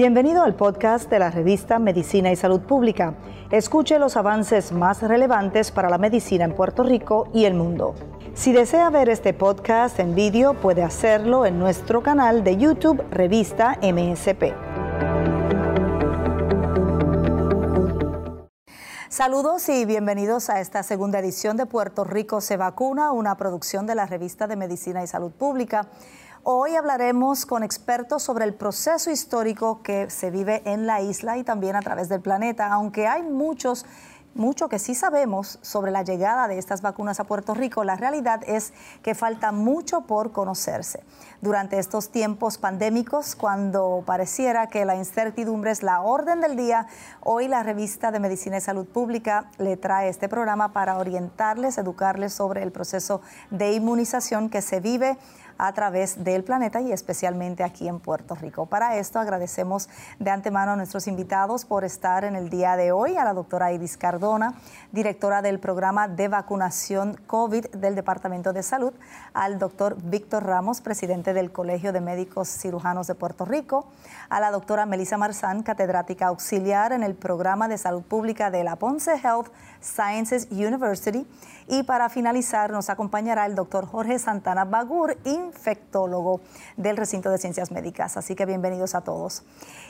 Bienvenido al podcast de la revista Medicina y Salud Pública. Escuche los avances más relevantes para la medicina en Puerto Rico y el mundo. Si desea ver este podcast en vídeo, puede hacerlo en nuestro canal de YouTube Revista MSP. Saludos y bienvenidos a esta segunda edición de Puerto Rico se vacuna, una producción de la revista de Medicina y Salud Pública. Hoy hablaremos con expertos sobre el proceso histórico que se vive en la isla y también a través del planeta, aunque hay muchos mucho que sí sabemos sobre la llegada de estas vacunas a Puerto Rico, la realidad es que falta mucho por conocerse. Durante estos tiempos pandémicos, cuando pareciera que la incertidumbre es la orden del día, hoy la revista de Medicina y Salud Pública le trae este programa para orientarles, educarles sobre el proceso de inmunización que se vive a través del planeta y especialmente aquí en Puerto Rico. Para esto agradecemos de antemano a nuestros invitados por estar en el día de hoy, a la doctora Iris Cardona, directora del programa de vacunación COVID del Departamento de Salud, al doctor Víctor Ramos, presidente del Colegio de Médicos Cirujanos de Puerto Rico, a la doctora Melissa Marzán, catedrática auxiliar en el programa de salud pública de la Ponce Health Sciences University, y para finalizar nos acompañará el doctor Jorge Santana Bagur, infectólogo del recinto de ciencias médicas. Así que bienvenidos a todos.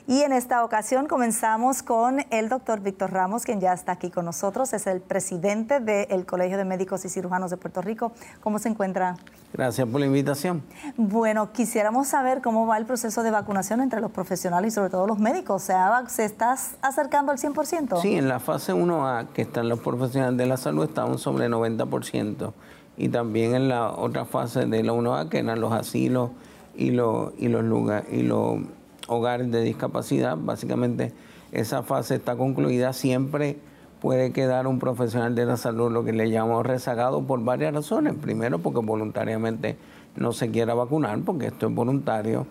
Y en esta ocasión comenzamos con el doctor Víctor Ramos, quien ya está aquí con nosotros. Es el presidente del Colegio de Médicos y Cirujanos de Puerto Rico. ¿Cómo se encuentra? Gracias por la invitación. Bueno, quisiéramos saber cómo va el proceso de vacunación entre los profesionales y sobre todo los médicos. O sea, ¿se está acercando al 100%? Sí, en la fase 1A, que están los profesionales de la salud, estamos sobre 90% y también en la otra fase de la 1A, que eran los asilos y los, y los, lugares, y los hogares de discapacidad. Básicamente esa fase está concluida. Siempre puede quedar un profesional de la salud, lo que le llamamos rezagado, por varias razones. Primero, porque voluntariamente no se quiera vacunar, porque esto es voluntario.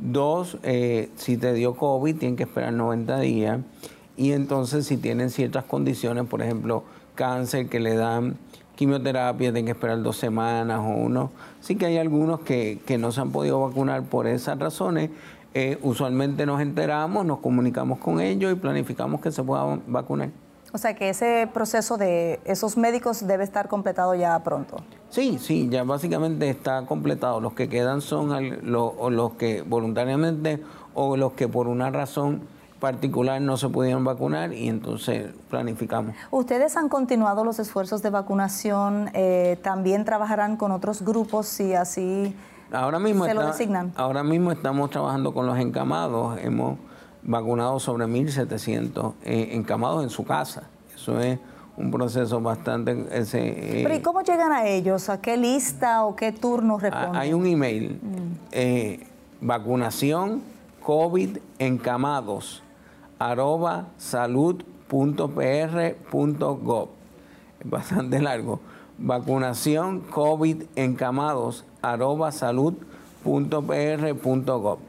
Dos, eh, si te dio COVID, tienen que esperar 90 días. Y entonces, si tienen ciertas condiciones, por ejemplo, cáncer que le dan quimioterapia, tienen que esperar dos semanas o uno. Sí que hay algunos que, no se han podido vacunar por esas razones. Eh, usualmente nos enteramos, nos comunicamos con ellos y planificamos que se puedan vacunar. O sea que ese proceso de esos médicos debe estar completado ya pronto. Sí, sí, ya básicamente está completado. Los que quedan son los que voluntariamente o los que por una razón particular no se pudieron vacunar y entonces planificamos. ¿Ustedes han continuado los esfuerzos de vacunación? Eh, ¿También trabajarán con otros grupos si así ahora mismo se lo designan? Ahora mismo estamos trabajando con los encamados. Hemos vacunado sobre 1.700 eh, encamados en su casa. Eso es un proceso bastante... Ese, Pero ¿y cómo llegan a ellos? ¿A qué lista o qué turno responden? Hay un email, mm. eh, vacunación COVID encamados arroba salud.pr.gov. Es bastante largo. Vacunación COVID encamados.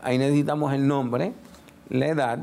Ahí necesitamos el nombre, la edad,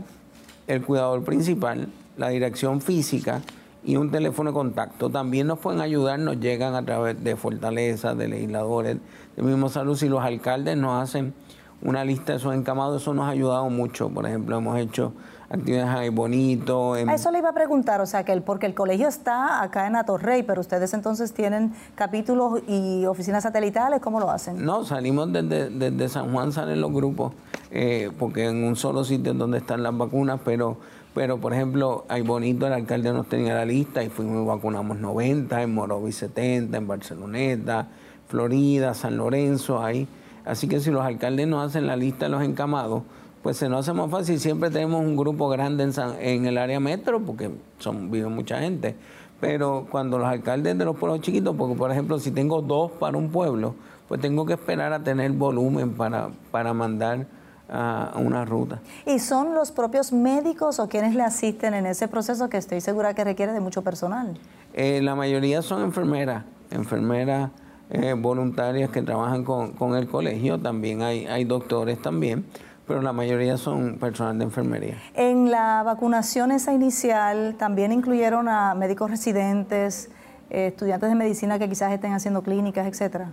el cuidador principal, la dirección física y un teléfono de contacto. También nos pueden ayudar, nos llegan a través de Fortaleza, de legisladores, de mismo salud. Si los alcaldes nos hacen una lista de esos encamados, eso nos ha ayudado mucho. Por ejemplo, hemos hecho actividades ahí bonito. A eso le iba a preguntar, o sea, que el, porque el colegio está acá en Atorrey, pero ustedes entonces tienen capítulos y oficinas satelitales, ¿cómo lo hacen? No, salimos desde, desde San Juan, salen los grupos, eh, porque en un solo sitio es donde están las vacunas, pero, pero por ejemplo, hay bonito, el alcalde nos tenía la lista y fuimos y vacunamos 90, en Morovis 70, en Barceloneta, Florida, San Lorenzo, ahí. Así que si los alcaldes nos hacen la lista de los encamados, pues se nos hace más fácil. Siempre tenemos un grupo grande en, en el área metro, porque son, vive mucha gente. Pero cuando los alcaldes de los pueblos chiquitos, porque por ejemplo, si tengo dos para un pueblo, pues tengo que esperar a tener volumen para, para mandar a una ruta. ¿Y son los propios médicos o quienes le asisten en ese proceso que estoy segura que requiere de mucho personal? Eh, la mayoría son enfermeras, enfermeras eh, voluntarias que trabajan con, con, el colegio, también hay, hay doctores también pero la mayoría son personal de enfermería. En la vacunación esa inicial también incluyeron a médicos residentes, eh, estudiantes de medicina que quizás estén haciendo clínicas, etcétera.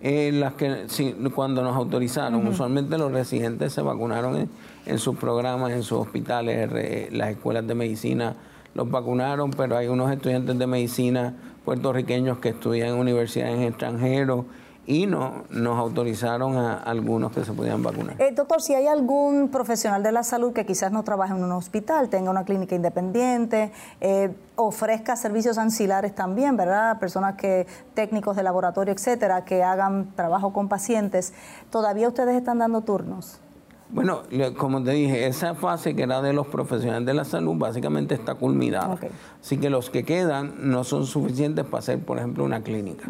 Eh, las que cuando nos autorizaron, usualmente los residentes se vacunaron en, sus programas, en sus hospitales, las escuelas de medicina los vacunaron, pero hay unos estudiantes de medicina puertorriqueños que estudian en universidades en extranjeros y no, nos autorizaron a algunos que se podían vacunar. Eh, doctor, si hay algún profesional de la salud que quizás no trabaje en un hospital, tenga una clínica independiente, eh, ofrezca servicios ancilares también, ¿verdad? Personas que, técnicos de laboratorio, etcétera, que hagan trabajo con pacientes, ¿todavía ustedes están dando turnos? Bueno, como te dije, esa fase que era de los profesionales de la salud básicamente está culminada. Así que los que quedan no son suficientes para hacer, por ejemplo, una clínica.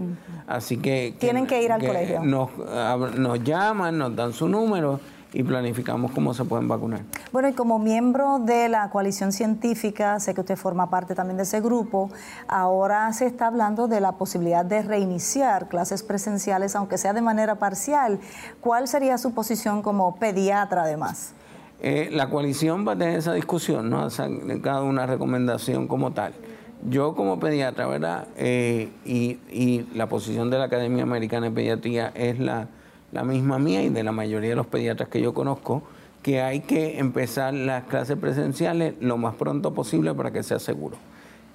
Así que... Tienen que, ir al colegio. Nos, nos llaman, nos dan su número y planificamos cómo se pueden vacunar. Bueno, y como miembro de la coalición científica, sé que usted forma parte también de ese grupo, ahora se está hablando de la posibilidad de reiniciar clases presenciales, aunque sea de manera parcial. ¿Cuál sería su posición como pediatra además? Eh, la coalición va a tener esa discusión, ¿no? cada una recomendación como tal. Yo como pediatra, ¿verdad? Eh, y, y la posición de la Academia Americana de Pediatría es la la misma mía y de la mayoría de los pediatras que yo conozco, que hay que empezar las clases presenciales lo más pronto posible para que sea seguro.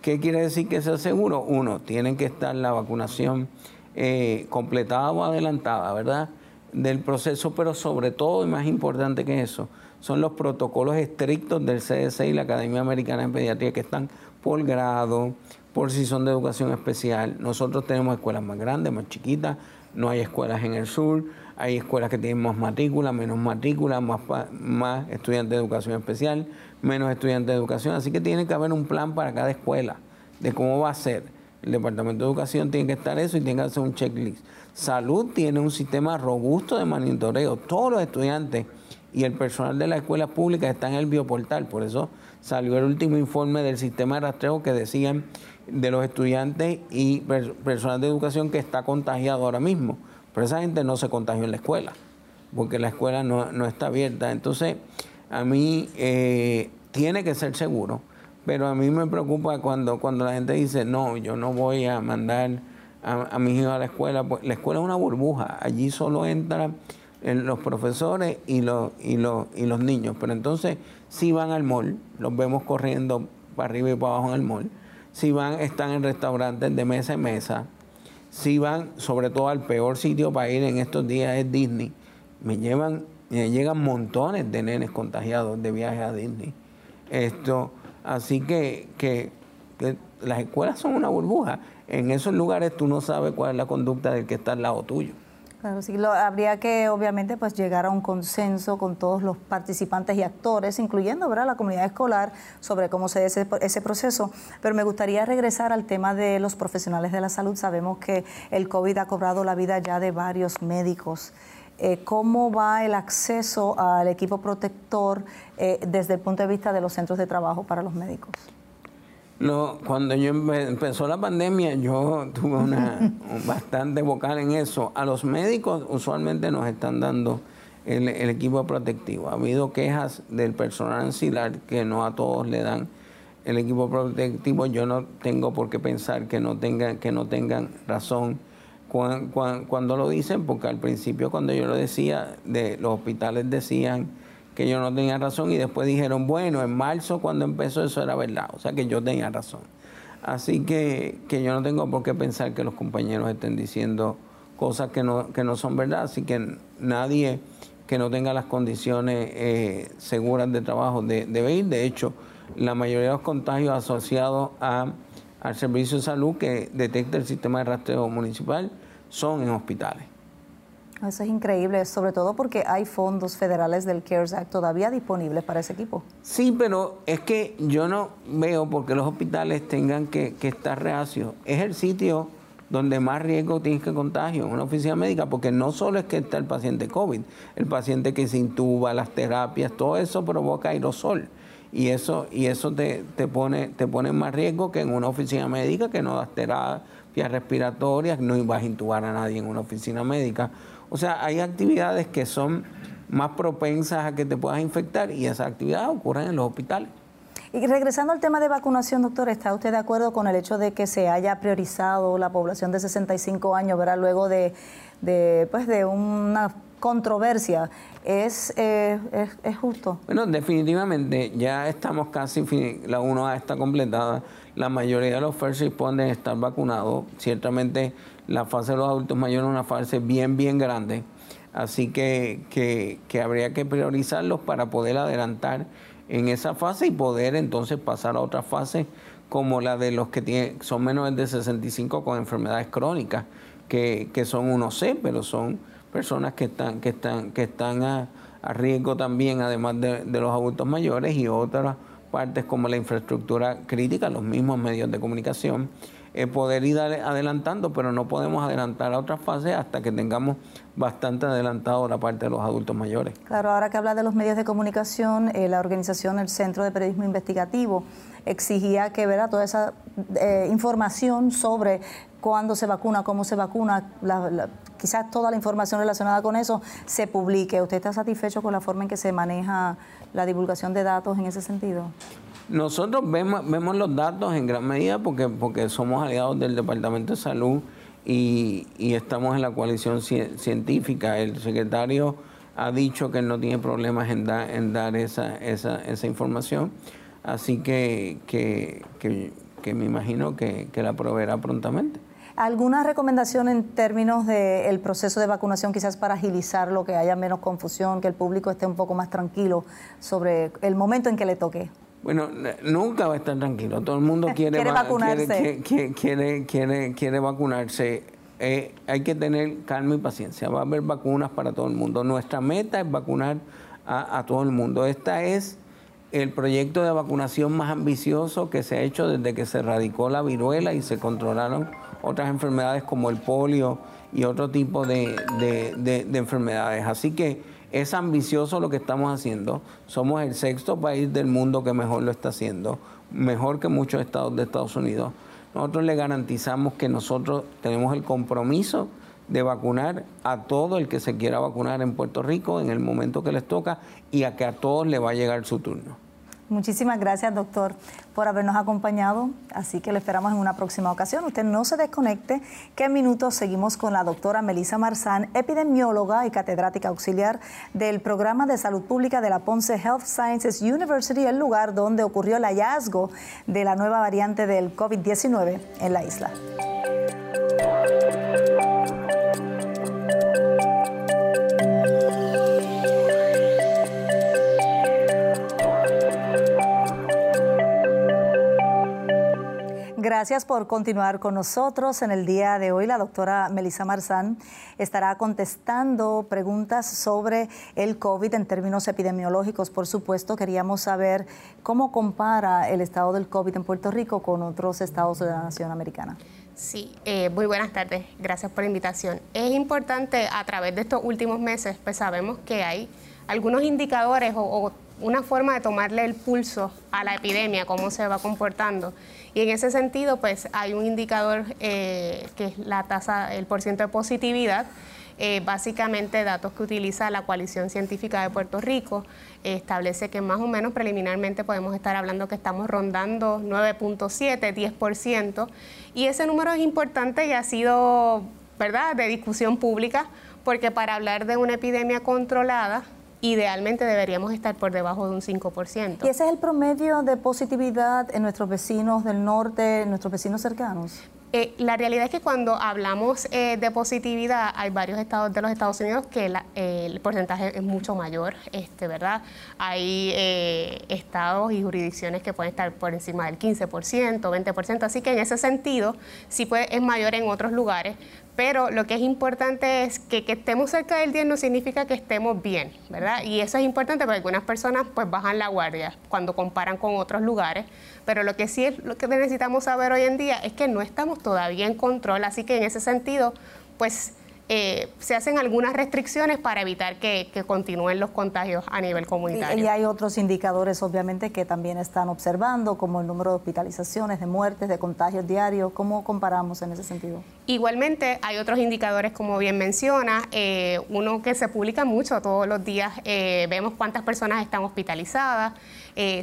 ¿Qué quiere decir que sea seguro? Uno, tienen que estar la vacunación eh, completada o adelantada, ¿verdad? Del proceso, pero sobre todo, y más importante que eso, son los protocolos estrictos del CDC y la Academia Americana de Pediatría que están por grado, por si son de educación especial. Nosotros tenemos escuelas más grandes, más chiquitas, no hay escuelas en el sur hay escuelas que tienen más matrícula, menos matrícula, más, más estudiantes de educación especial, menos estudiantes de educación. Así que tiene que haber un plan para cada escuela de cómo va a ser. El Departamento de Educación tiene que estar eso y tiene que hacer un checklist. Salud tiene un sistema robusto de monitoreo. Todos los estudiantes y el personal de la escuela pública están en el bioportal. Por eso salió el último informe del sistema de rastreo que decían de los estudiantes y personal de educación que está contagiado ahora mismo. Pero esa gente no se contagió en la escuela, porque la escuela no, está abierta. Entonces, a mí eh, tiene que ser seguro, pero a mí me preocupa cuando, cuando la gente dice, no, yo no voy a mandar a, mis hijos a la escuela. Pues, la escuela es una burbuja, allí solo entran los profesores y los, y, los, y los niños. Pero entonces, si van al mall, los vemos corriendo para arriba y para abajo en el mall. Si van, están en restaurantes de mesa en mesa, si van sobre todo al peor sitio para ir en estos días es Disney. Me llevan, me llegan montones de nenes contagiados de viajes a Disney. Esto, así que, que, las escuelas son una burbuja. En esos lugares tú no sabes cuál es la conducta del que está al lado tuyo. Claro, sí, habría que obviamente pues llegar a un consenso con todos los participantes y actores, incluyendo ¿verdad? la comunidad escolar, sobre cómo se ese, ese proceso. Pero me gustaría regresar al tema de los profesionales de la salud. Sabemos que el COVID ha cobrado la vida ya de varios médicos. Eh, ¿Cómo va el acceso al equipo protector eh, desde el punto de vista de los centros de trabajo para los médicos? Cuando yo empezó la pandemia, yo tuve una bastante vocal en eso. A los médicos usualmente nos están dando el, equipo protectivo. Ha habido quejas del personal ancilar que no a todos le dan el equipo protectivo. Yo no tengo por qué pensar que no tengan, que no tengan razón cuando lo dicen, porque al principio cuando yo lo decía, de, los hospitales decían que yo no tenía razón y después dijeron, bueno, en marzo cuando empezó eso era verdad, o sea que yo tenía razón. Así que, que yo no tengo por qué pensar que los compañeros estén diciendo cosas que no, que no son verdad, así que nadie que no tenga las condiciones eh, seguras de trabajo debe ir. De hecho, la mayoría de los contagios asociados al servicio de salud que detecta el sistema de rastreo municipal son en hospitales. Eso es increíble, sobre todo porque hay fondos federales del CARES Act todavía disponibles para ese equipo. Sí, pero es que yo no veo por qué los hospitales tengan que, estar reacios. Es el sitio donde más riesgo tienes que contagio, una oficina médica, porque no solo es que está el paciente COVID, el paciente que se intuba, las terapias, todo eso provoca aerosol. Y eso, y eso te, te, pone, te pone más riesgo que en una oficina médica que no das terapias respiratorias, no vas a intubar a nadie en una oficina médica o sea, hay actividades que son más propensas a que te puedas infectar y esas actividades ocurren en los hospitales. Y regresando al tema de vacunación, doctor, ¿está usted de acuerdo con el hecho de que se haya priorizado la población de 65 años, ¿verdad? luego de, de, pues, de una controversia? ¿Es, eh, es, es, justo? Bueno, definitivamente ya estamos casi, la 1A está completada, la mayoría de los first responders están vacunados, ciertamente la fase de los adultos mayores es una fase bien, bien grande, así que, que, que habría que priorizarlos para poder adelantar en esa fase y poder entonces pasar a otra fase como la de los que tienen, son menores de 65 con enfermedades crónicas, que, que son unos C, pero son personas que están, que están, que están a, riesgo también, además de, los adultos mayores y otras partes como la infraestructura crítica, los mismos medios de comunicación, eh, poder ir adelantando, pero no podemos adelantar a otras fases hasta que tengamos bastante adelantado la parte de los adultos mayores. Claro, ahora que habla de los medios de comunicación, eh, la organización, el Centro de Periodismo Investigativo, exigía que verá toda esa eh, información sobre cuándo se vacuna, cómo se vacuna, quizás toda la información relacionada con eso se publique. ¿Usted está satisfecho con la forma en que se maneja la divulgación de datos en ese sentido? Nosotros vemos, vemos los datos en gran medida porque, porque somos aliados del Departamento de Salud y, estamos en la coalición científica. El secretario ha dicho que no tiene problemas en, dar esa, esa, esa información, así que, que, que, me imagino que, que la proveerá prontamente. ¿Alguna recomendación en términos del proceso de vacunación, quizás para agilizarlo, que haya menos confusión, que el público esté un poco más tranquilo sobre el momento en que le toque? Bueno, nunca va a estar tranquilo. Todo el mundo quiere, ¿Quiere vacunarse. Quiere, quiere, quiere, vacunarse. Eh, hay que tener calma y paciencia. Va a haber vacunas para todo el mundo. Nuestra meta es vacunar a, a todo el mundo. Esta es el proyecto de vacunación más ambicioso que se ha hecho desde que se erradicó la viruela y se controlaron otras enfermedades como el polio y otro tipo de, enfermedades. Así que es ambicioso lo que estamos haciendo. Somos el sexto país del mundo que mejor lo está haciendo, mejor que muchos estados de Estados Unidos. Nosotros le garantizamos que nosotros tenemos el compromiso de vacunar a todo el que se quiera vacunar en Puerto Rico en el momento que les toca y a que a todos le va a llegar su turno. Muchísimas gracias, doctor, por habernos acompañado. Así que lo esperamos en una próxima ocasión. Usted no se desconecte, que en minutos seguimos con la doctora Melissa Marzán, epidemióloga y catedrática auxiliar del programa de salud pública de la Ponce Health Sciences University, el lugar donde ocurrió el hallazgo de la nueva variante del COVID-19 en la isla. Gracias por continuar con nosotros. En el día de hoy, la doctora Melissa Marzán estará contestando preguntas sobre el COVID en términos epidemiológicos. Por supuesto, queríamos saber cómo compara el estado del COVID en Puerto Rico con otros estados de la nación americana. Sí, eh, muy buenas tardes. Gracias por la invitación. Es importante, a través de estos últimos meses, pues sabemos que hay algunos indicadores o una forma de tomarle el pulso a la epidemia, cómo se va comportando. Y en ese sentido, pues hay un indicador eh, que es la tasa, el porcentaje de positividad, eh, básicamente datos que utiliza la coalición científica de Puerto Rico, establece que más o menos preliminarmente podemos estar hablando que estamos rondando 9.7, 10%, y ese número es importante y ha sido, ¿verdad?, de discusión pública, porque para hablar de una epidemia controlada, idealmente deberíamos estar por debajo de un 5%. ¿Y ese es el promedio de positividad en nuestros vecinos del norte, en nuestros vecinos cercanos? Eh, la realidad es que cuando hablamos eh, de positividad, hay varios estados de los Estados Unidos que el porcentaje es mucho mayor, este, ¿verdad? Hay eh, estados y jurisdicciones que pueden estar por encima del 15%, 20%, así que en ese sentido sí puede, es mayor en otros lugares, pero lo que es importante es que, que estemos cerca del 10 no significa que estemos bien, ¿verdad? Y eso es importante porque algunas personas pues bajan la guardia cuando comparan con otros lugares, pero lo que sí es lo que necesitamos saber hoy en día es que no estamos todavía en control, así que en ese sentido, pues eh, se hacen algunas restricciones para evitar que, continúen los contagios a nivel comunitario. Y, hay otros indicadores, obviamente, que también están observando, como el número de hospitalizaciones, de muertes, de contagios diarios. ¿Cómo comparamos en ese sentido? Igualmente, hay otros indicadores, como bien menciona, eh, uno que se publica mucho todos los días, eh, vemos cuántas personas están hospitalizadas.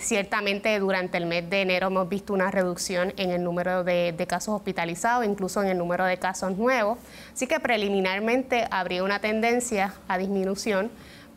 Ciertamente, durante el mes de enero hemos visto una reducción en el número de, de, casos hospitalizados, incluso en el número de casos nuevos. Así que habría una tendencia a disminución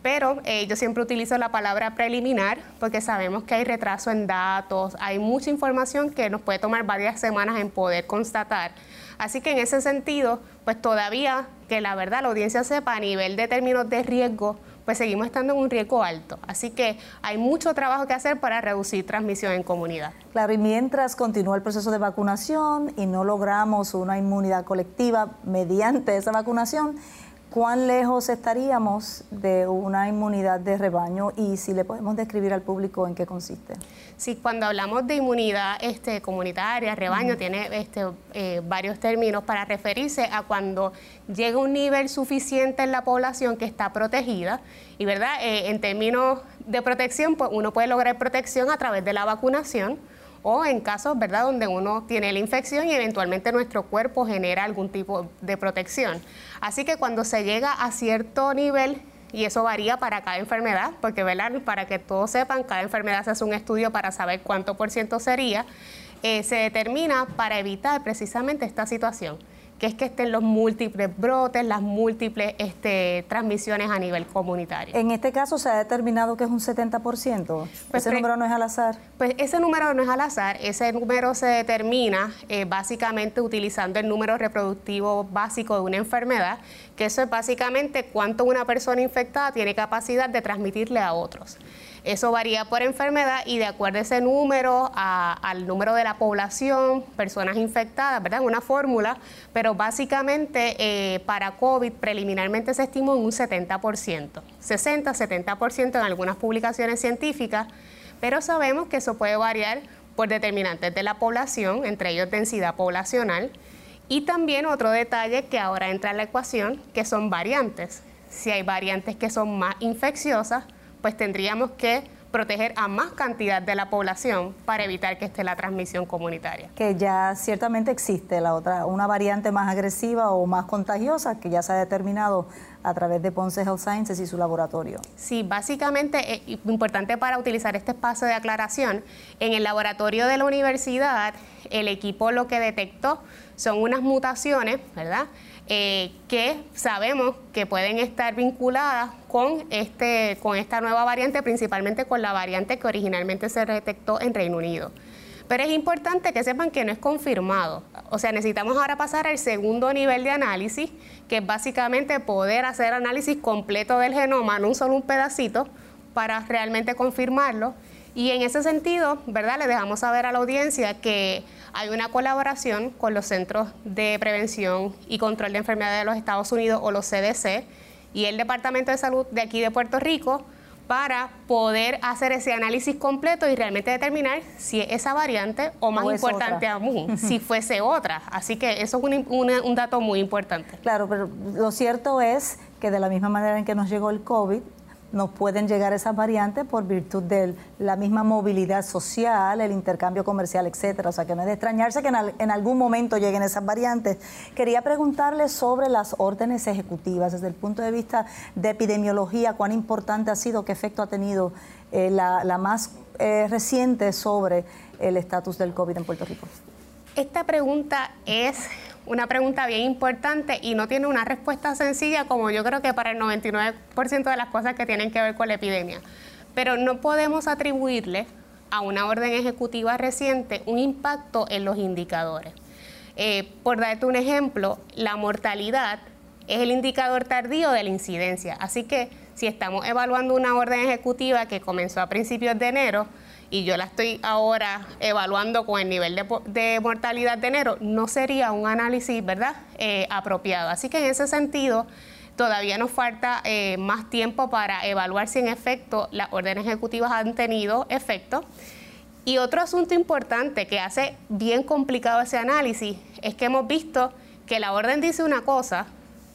pero eh, yo siempre utilizo la palabra preliminar porque sabemos que hay retraso en datos, hay mucha información que nos puede tomar varias semanas en poder constatar. Así que en ese sentido, pues todavía que la verdad la audiencia sepa a nivel de términos de riesgo, pues seguimos estando en un riesgo alto. Así que hay mucho trabajo que hacer para reducir transmisión en comunidad. Claro, y mientras continúa el proceso de vacunación y no logramos una inmunidad colectiva mediante esa vacunación, ¿cuán lejos estaríamos de una inmunidad de rebaño y si le podemos describir al público en qué consiste? Sí, cuando hablamos de inmunidad este, comunitaria, rebaño, tiene este, eh, varios términos para referirse a cuando llega un nivel suficiente en la población que está protegida y, ¿verdad? Eh, en términos de protección, pues uno puede lograr protección a través de la vacunación o en casos, ¿verdad?, donde uno tiene la infección y eventualmente nuestro cuerpo genera algún tipo de protección. Así que cuando se llega a cierto nivel, y eso varía para cada enfermedad, porque para que todos sepan, cada enfermedad se hace un estudio para saber cuánto por ciento sería, eh, se determina para evitar precisamente esta situación que es que estén los múltiples brotes, las múltiples este, transmisiones a nivel comunitario. En este caso se ha determinado que es un 70%. Pues ese número no es al azar. Pues ese número no es al azar, ese número se determina eh, básicamente utilizando el número reproductivo básico de una enfermedad, que eso es básicamente cuánto una persona infectada tiene capacidad de transmitirle a otros. Eso varía por enfermedad y de acuerdo a ese número, al número de la población, personas infectadas, ¿verdad? Una fórmula, pero básicamente eh, para COVID preliminarmente se estimó en un 70%, 60-70% en algunas publicaciones científicas, pero sabemos que eso puede variar por determinantes de la población, entre ellos densidad poblacional, y también otro detalle que ahora entra en la ecuación, que son variantes. Si hay variantes que son más infecciosas, pues tendríamos que proteger a más cantidad de la población para evitar que esté la transmisión comunitaria. Que ya ciertamente existe la otra, una variante más agresiva o más contagiosa que ya se ha determinado a través de Ponce Health Sciences y su laboratorio. Sí, básicamente es eh, importante para utilizar este espacio de aclaración. En el laboratorio de la universidad, el equipo lo que detectó son unas mutaciones, ¿verdad? Eh, que sabemos que pueden estar vinculadas con, este, con esta nueva variante, principalmente con la variante que originalmente se detectó en Reino Unido. Pero es importante que sepan que no es confirmado. O sea, necesitamos ahora pasar al segundo nivel de análisis, que es básicamente poder hacer análisis completo del genoma, no un solo un pedacito, para realmente confirmarlo. Y en ese sentido, ¿verdad? Le dejamos saber a la audiencia que hay una colaboración con los Centros de Prevención y Control de Enfermedades de los Estados Unidos o los CDC y el Departamento de Salud de aquí de Puerto Rico para poder hacer ese análisis completo y realmente determinar si es esa variante o más importante aún, si fuese otra. Así que eso es un, un, dato muy importante. Claro, pero lo cierto es que de la misma manera en que nos llegó el COVID, nos pueden llegar esas variantes por virtud de la misma movilidad social, el intercambio comercial, etcétera. O sea, que no es de extrañarse que en, algún momento lleguen esas variantes. Quería preguntarle sobre las órdenes ejecutivas desde el punto de vista de epidemiología, cuán importante ha sido, qué efecto ha tenido eh, la, más eh, reciente sobre el estatus del COVID en Puerto Rico. Esta pregunta es una pregunta bien importante y no tiene una respuesta sencilla como yo creo que para el 99% de las cosas que tienen que ver con la epidemia. Pero no podemos atribuirle a una orden ejecutiva reciente un impacto en los indicadores. Eh, por darte un ejemplo, la mortalidad es el indicador tardío de la incidencia. Así que si estamos evaluando una orden ejecutiva que comenzó a principios de enero, y yo la estoy ahora evaluando con el nivel de, mortalidad de enero, no sería un análisis, ¿verdad?, eh, apropiado. Así que en ese sentido, todavía nos falta eh, más tiempo para evaluar si en efecto las órdenes ejecutivas han tenido efecto. Y otro asunto importante que hace bien complicado ese análisis es que hemos visto que la orden dice una cosa,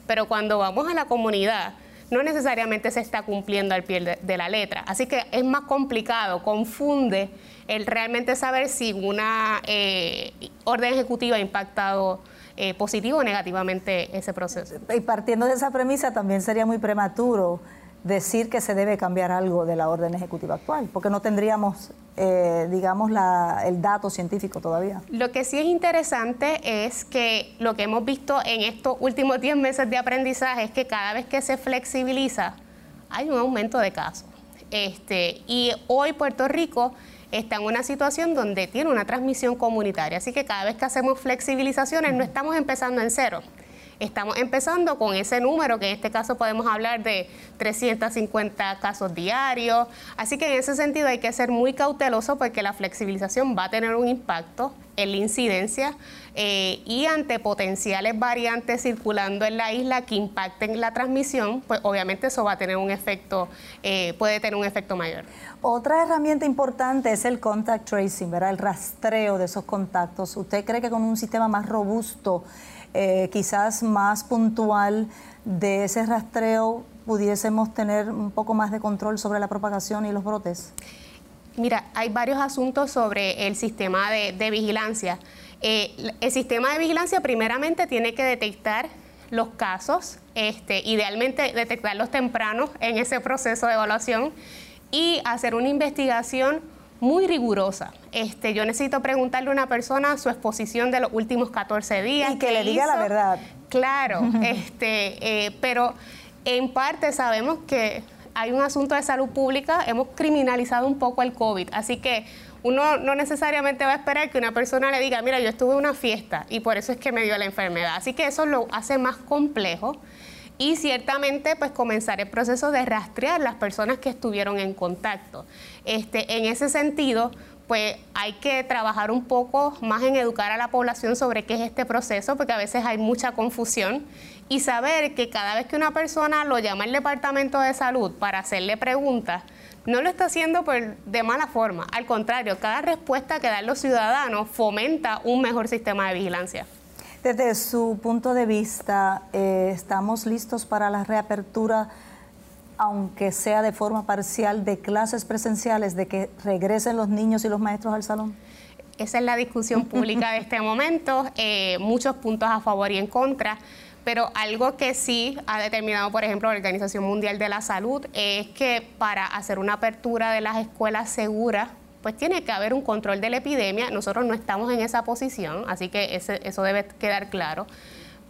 pero cuando vamos a la comunidad, no necesariamente se está cumpliendo al pie de, la letra. Así que es más complicado, confunde el realmente saber si una eh, orden ejecutiva ha impactado eh, positivo o negativamente ese proceso. Y partiendo de esa premisa, también sería muy prematuro decir que se debe cambiar algo de la orden ejecutiva actual, porque no tendríamos, eh, digamos, el dato científico todavía. Lo que sí es interesante es que lo que hemos visto en estos últimos 10 meses de aprendizaje es que cada vez que se flexibiliza, hay un aumento de casos. Este, y hoy Puerto Rico está en una situación donde tiene una transmisión comunitaria, así que cada vez que hacemos flexibilizaciones no estamos empezando en cero Estamos empezando con ese número, que en este caso podemos hablar de 350 casos diarios. Así que en ese sentido hay que ser muy cauteloso porque la flexibilización va a tener un impacto en la incidencia eh, y ante potenciales variantes circulando en la isla que impacten la transmisión, pues obviamente eso va a tener un efecto, eh, puede tener un efecto mayor. Otra herramienta importante es el contact tracing, ¿verdad? El rastreo de esos contactos. ¿Usted cree que con un sistema más robusto eh, quizás más puntual de ese rastreo pudiésemos tener un poco más de control sobre la propagación y los brotes? Mira, hay varios asuntos sobre el sistema de, vigilancia. Eh, el sistema de vigilancia primeramente tiene que detectar los casos, este, idealmente detectarlos tempranos en ese proceso de evaluación y hacer una investigación muy rigurosa. Este, yo necesito preguntarle a una persona su exposición de los últimos 14 días. Y que le diga la verdad. Claro, este, eh, pero en parte sabemos que hay un asunto de salud pública, hemos criminalizado un poco el COVID, así que uno no necesariamente va a esperar que una persona le diga, mira, yo estuve en una fiesta y por eso es que me dio la enfermedad. Así que eso lo hace más complejo y ciertamente pues comenzar el proceso de rastrear las personas que estuvieron en contacto. Este, en ese sentido, pues hay que trabajar un poco más en educar a la población sobre qué es este proceso, porque a veces hay mucha confusión, y saber que cada vez que una persona lo llama al Departamento de Salud para hacerle preguntas, no lo está haciendo de mala forma. Al contrario, cada respuesta que dan los ciudadanos fomenta un mejor sistema de vigilancia. Desde su punto de vista, eh, ¿estamos listos para la reapertura, aunque sea de forma parcial, de clases presenciales, de que regresen los niños y los maestros al salón? Esa es la discusión pública de este momento, eh, muchos puntos a favor y en contra, pero algo que sí ha determinado, por ejemplo, la Organización Mundial de la Salud, es que para hacer una apertura de las escuelas seguras, pues tiene que haber un control de la epidemia. Nosotros no estamos en esa posición, así que eso debe quedar claro.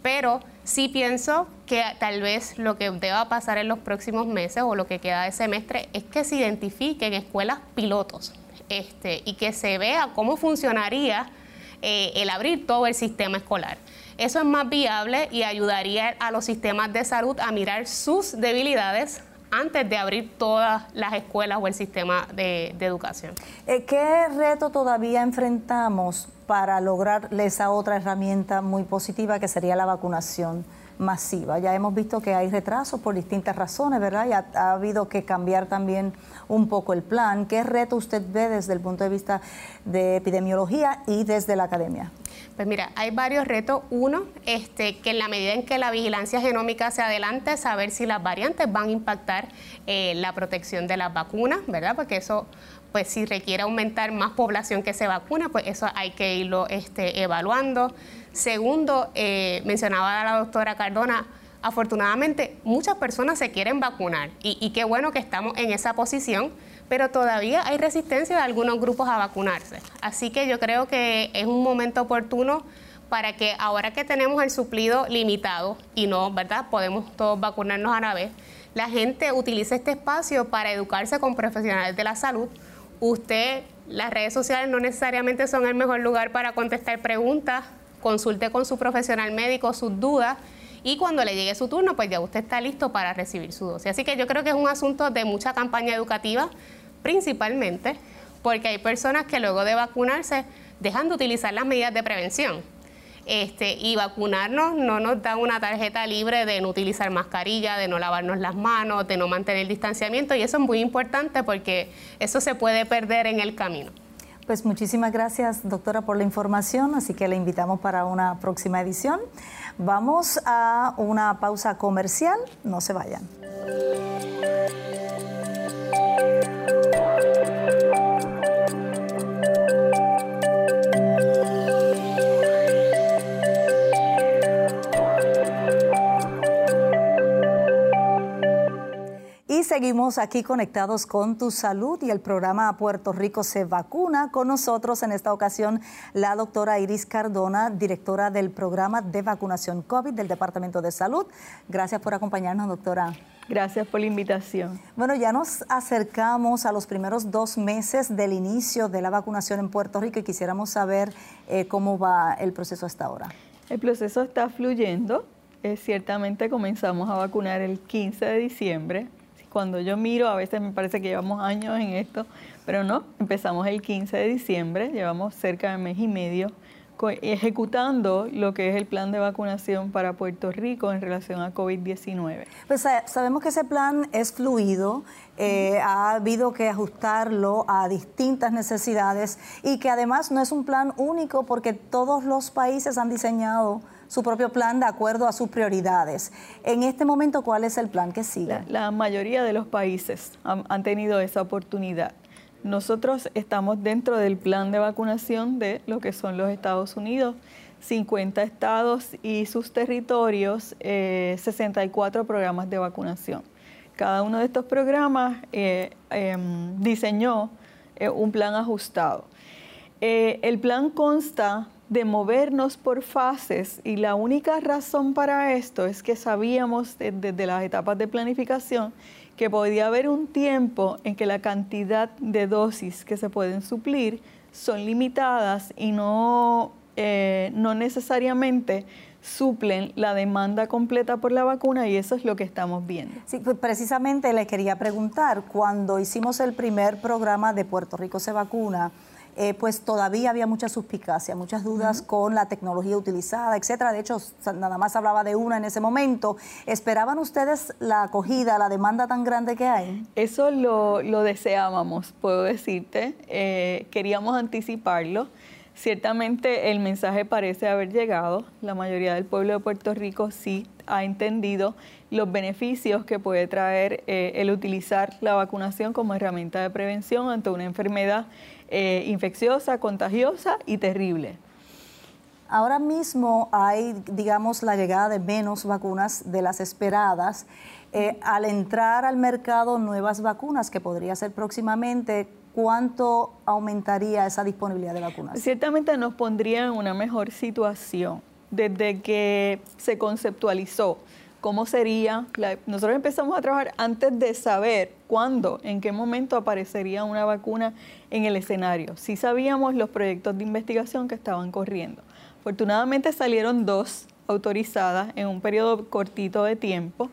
Pero sí pienso que tal vez lo que deba pasar en los próximos meses o lo que queda de semestre es que se identifiquen escuelas pilotos este, y que se vea cómo funcionaría eh, el abrir todo el sistema escolar. Eso es más viable y ayudaría a los sistemas de salud a mirar sus debilidades antes de abrir todas las escuelas o el sistema de, educación. Eh, ¿Qué reto todavía enfrentamos para lograr esa otra herramienta muy positiva que sería la vacunación? masiva. Ya hemos visto que hay retrasos por distintas razones, ¿verdad? Y ha, habido que cambiar también un poco el plan. ¿Qué reto usted ve desde el punto de vista de epidemiología y desde la academia? Pues mira, hay varios retos. Uno, este, que en la medida en que la vigilancia genómica se adelante, saber si las variantes van a impactar eh, la protección de las vacunas, ¿verdad? Porque eso, pues si requiere aumentar más población que se vacuna, pues eso hay que irlo este, evaluando. Segundo, eh, mencionaba la doctora Cardona, afortunadamente muchas personas se quieren vacunar y, y qué bueno que estamos en esa posición pero todavía hay resistencia de algunos grupos a vacunarse. Así que yo creo que es un momento oportuno para que ahora que tenemos el suplido limitado y no, ¿verdad? Podemos todos vacunarnos a la vez, la gente utilice este espacio para educarse con profesionales de la salud. Usted, las redes sociales no necesariamente son el mejor lugar para contestar preguntas, consulte con su profesional médico sus dudas y cuando le llegue su turno, pues ya usted está listo para recibir su dosis. Así que yo creo que es un asunto de mucha campaña educativa principalmente porque hay personas que luego de vacunarse dejan de utilizar las medidas de prevención. Este, y vacunarnos no nos da una tarjeta libre de no utilizar mascarilla, de no lavarnos las manos, de no mantener el distanciamiento y eso es muy importante porque eso se puede perder en el camino. Pues muchísimas gracias, doctora, por la información, así que le invitamos para una próxima edición. Vamos a una pausa comercial, no se vayan. Seguimos aquí conectados con tu salud y el programa Puerto Rico se vacuna. Con nosotros en esta ocasión la doctora Iris Cardona, directora del programa de vacunación COVID del Departamento de Salud. Gracias por acompañarnos, doctora. Gracias por la invitación. Bueno, ya nos acercamos a los primeros dos meses del inicio de la vacunación en Puerto Rico y quisiéramos saber eh, cómo va el proceso hasta ahora. El proceso está fluyendo. Eh, ciertamente comenzamos a vacunar el 15 de diciembre. Cuando yo miro, a veces me parece que llevamos años en esto, pero no, empezamos el 15 de diciembre, llevamos cerca de mes y medio ejecutando lo que es el plan de vacunación para Puerto Rico en relación a COVID-19. Pues sabemos que ese plan es fluido, eh, ha habido que ajustarlo a distintas necesidades y que además no es un plan único porque todos los países han diseñado su propio plan de acuerdo a sus prioridades. En este momento, ¿cuál es el plan que sigue? La, mayoría de los países han tenido esa oportunidad. Nosotros estamos dentro del plan de vacunación de lo que son los Estados Unidos, 50 estados y sus territorios, 64 eh, programas de vacunación. Cada uno de estos programas eh, em, diseñó eh, un plan ajustado. el plan consta de movernos por fases y la única razón para esto es que sabíamos desde las etapas de planificación que podía haber un tiempo en que la cantidad de dosis que se pueden suplir son limitadas y no, eh, no necesariamente suplen la demanda completa por la vacuna y eso es lo que estamos viendo. Sí, pues precisamente le quería preguntar, cuando hicimos el primer programa de Puerto Rico se vacuna, eh, pues todavía había mucha suspicacia, muchas dudas con la tecnología utilizada, etcétera. De hecho, nada más hablaba de una en ese momento. ¿Esperaban ustedes la acogida, la demanda tan grande que hay? Eso lo, deseábamos, puedo decirte. Eh, queríamos anticiparlo. Ciertamente el mensaje parece haber llegado. La mayoría del pueblo de Puerto Rico sí ha entendido los beneficios que puede traer eh, el utilizar la vacunación como herramienta de prevención ante una enfermedad eh, infecciosa, contagiosa y terrible. Ahora mismo hay, digamos, la llegada de menos vacunas de las esperadas. Eh, al entrar al mercado nuevas vacunas, que podría ser próximamente, ¿cuánto aumentaría esa disponibilidad de vacunas? Ciertamente nos pondría en una mejor situación. Desde que se conceptualizó cómo sería. nosotros empezamos a trabajar antes de saber cuándo, en qué momento aparecería una vacuna en el escenario. Sí sabíamos los proyectos de investigación que estaban corriendo. Afortunadamente salieron dos autorizadas en un periodo cortito de tiempo.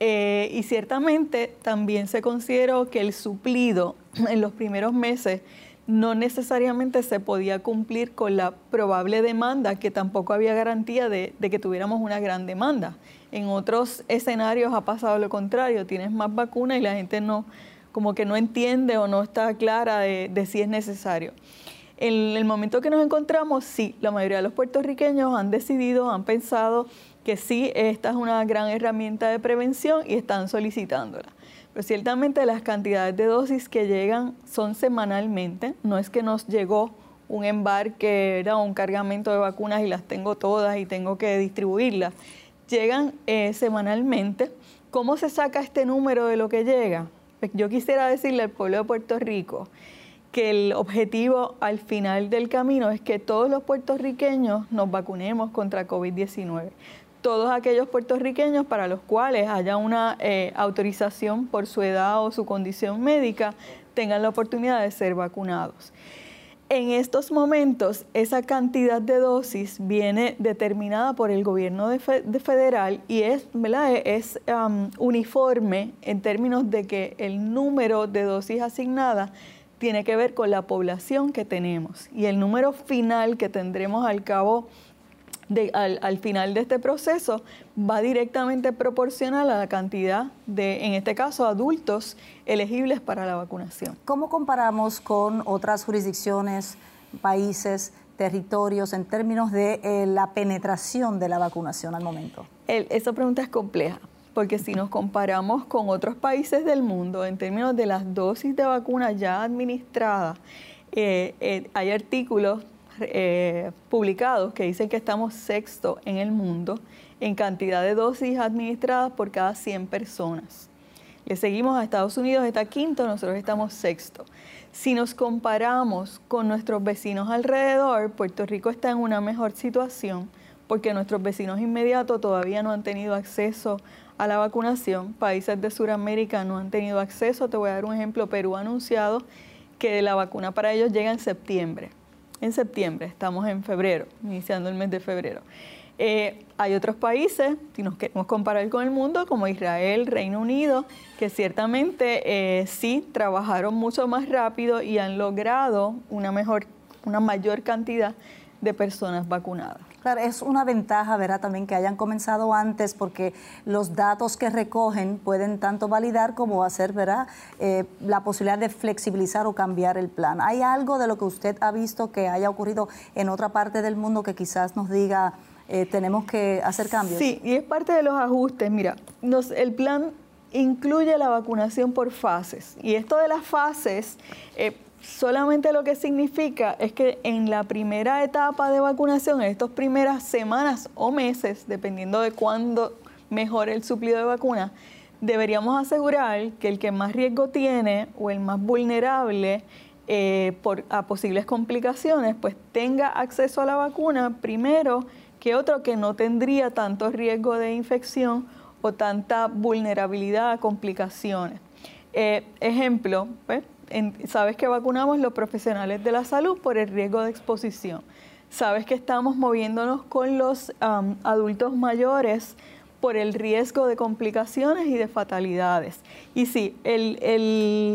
Eh, y ciertamente también se consideró que el suplido en los primeros meses no necesariamente se podía cumplir con la probable demanda, que tampoco había garantía de, que tuviéramos una gran demanda. En otros escenarios ha pasado lo contrario, tienes más vacunas y la gente no, como que no entiende o no está clara de, si es necesario. En el momento que nos encontramos, sí, la mayoría de los puertorriqueños han decidido, han pensado que sí, esta es una gran herramienta de prevención y están solicitándola. Pero ciertamente las cantidades de dosis que llegan son semanalmente, no es que nos llegó un embarque, era un cargamento de vacunas y las tengo todas y tengo que distribuirlas. Llegan eh, semanalmente. ¿Cómo se saca este número de lo que llega? Pues yo quisiera decirle al pueblo de Puerto Rico que el objetivo al final del camino es que todos los puertorriqueños nos vacunemos contra COVID-19 todos aquellos puertorriqueños para los cuales haya una eh, autorización por su edad o su condición médica tengan la oportunidad de ser vacunados. En estos momentos, esa cantidad de dosis viene determinada por el gobierno de, federal y es, es uniforme en términos de que el número de dosis asignadas tiene que ver con la población que tenemos y el número final que tendremos al cabo al, final de este proceso va directamente proporcional a la cantidad de, en este caso, adultos elegibles para la vacunación. ¿Cómo comparamos con otras jurisdicciones, países, territorios en términos de eh, la penetración de la vacunación al momento? esa pregunta es compleja porque si nos comparamos con otros países del mundo en términos de las dosis de vacuna ya administradas, eh, eh, hay artículos eh, publicados que dicen que estamos sexto en el mundo en cantidad de dosis administradas por cada 100 personas. Le seguimos a Estados Unidos, está quinto, nosotros estamos sexto. Si nos comparamos con nuestros vecinos alrededor, Puerto Rico está en una mejor situación porque nuestros vecinos inmediatos todavía no han tenido acceso a la vacunación. Países de Sudamérica no han tenido acceso. Te voy a dar un ejemplo. Perú ha anunciado que la vacuna para ellos llega en septiembre. En septiembre, estamos en febrero, iniciando el mes de febrero. Eh, hay otros países, si nos queremos comparar con el mundo, como Israel, Reino Unido, que ciertamente eh, sí trabajaron mucho más rápido y han logrado una, mejor, una mayor cantidad de personas vacunadas. Claro, es una ventaja, ¿verdad? También que hayan comenzado antes porque los datos que recogen pueden tanto validar como hacer, ¿verdad? Eh, la posibilidad de flexibilizar o cambiar el plan. ¿Hay algo de lo que usted ha visto que haya ocurrido en otra parte del mundo que quizás nos diga eh, tenemos que hacer cambios? Sí, y es parte de los ajustes. Mira, el plan incluye la vacunación por fases. Y esto de las fases, eh, solamente lo que significa es que en la primera etapa de vacunación, en estas primeras semanas o meses, dependiendo de cuándo mejore el suplido de vacuna, deberíamos asegurar que el que más riesgo tiene o el más vulnerable eh, a posibles complicaciones, pues tenga acceso a la vacuna primero que otro que no tendría tanto riesgo de infección o tanta vulnerabilidad a complicaciones. Eh, ejemplo, pues, sabes que vacunamos los profesionales de la salud por el riesgo de exposición. Sabes que estamos moviéndonos con los adultos mayores por el riesgo de complicaciones y de fatalidades. Y sí,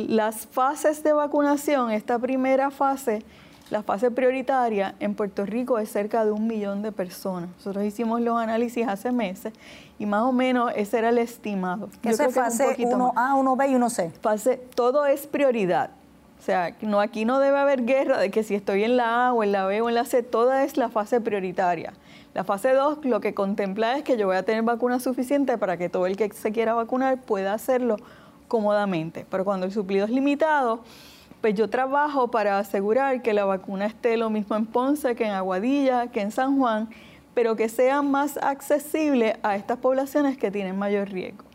las fases de vacunación, esta primera fase, la fase prioritaria en Puerto Rico es cerca de un millón de personas. Nosotros hicimos los análisis hace meses y más o menos ese era el estimado. Esa es fase 1A, 1B y 1C. Fase, todo es prioridad. O sea, no, aquí no debe haber guerra de que si estoy en la A o en la B o en la C, toda es la fase prioritaria. La fase 2 lo que contempla es que yo voy a tener vacuna suficiente para que todo el que se quiera vacunar pueda hacerlo cómodamente. Pero cuando el suplido es limitado, pues yo trabajo para asegurar que la vacuna esté lo mismo en Ponce que en Aguadilla, que en San Juan pero que sea más accesible a estas poblaciones que tienen mayor riesgo.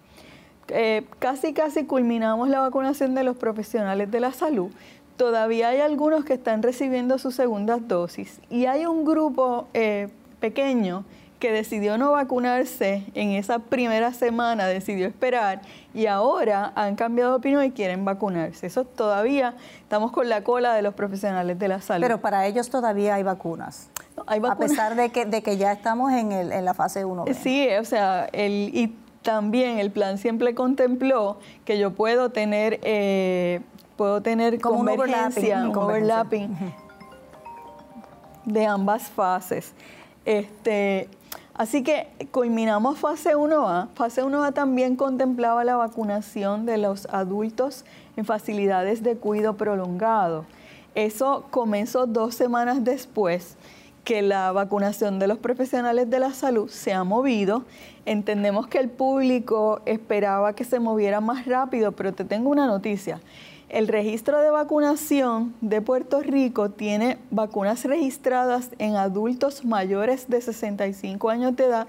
Eh, casi, casi culminamos la vacunación de los profesionales de la salud. Todavía hay algunos que están recibiendo sus segundas dosis y hay un grupo eh, pequeño que decidió no vacunarse en esa primera semana, decidió esperar y ahora han cambiado de opinión y quieren vacunarse. Eso todavía estamos con la cola de los profesionales de la salud. Pero para ellos todavía hay vacunas. A pesar de que, de que ya estamos en, el, en la fase 1. Sí, o sea, el, y también el plan siempre contempló que yo puedo tener, eh, puedo tener convergencia, un overlapping, de ambas fases. Este, así que culminamos fase 1A. Fase 1A también contemplaba la vacunación de los adultos en facilidades de cuidado prolongado. Eso comenzó dos semanas después que la vacunación de los profesionales de la salud se ha movido. Entendemos que el público esperaba que se moviera más rápido, pero te tengo una noticia. El registro de vacunación de Puerto Rico tiene vacunas registradas en adultos mayores de 65 años de edad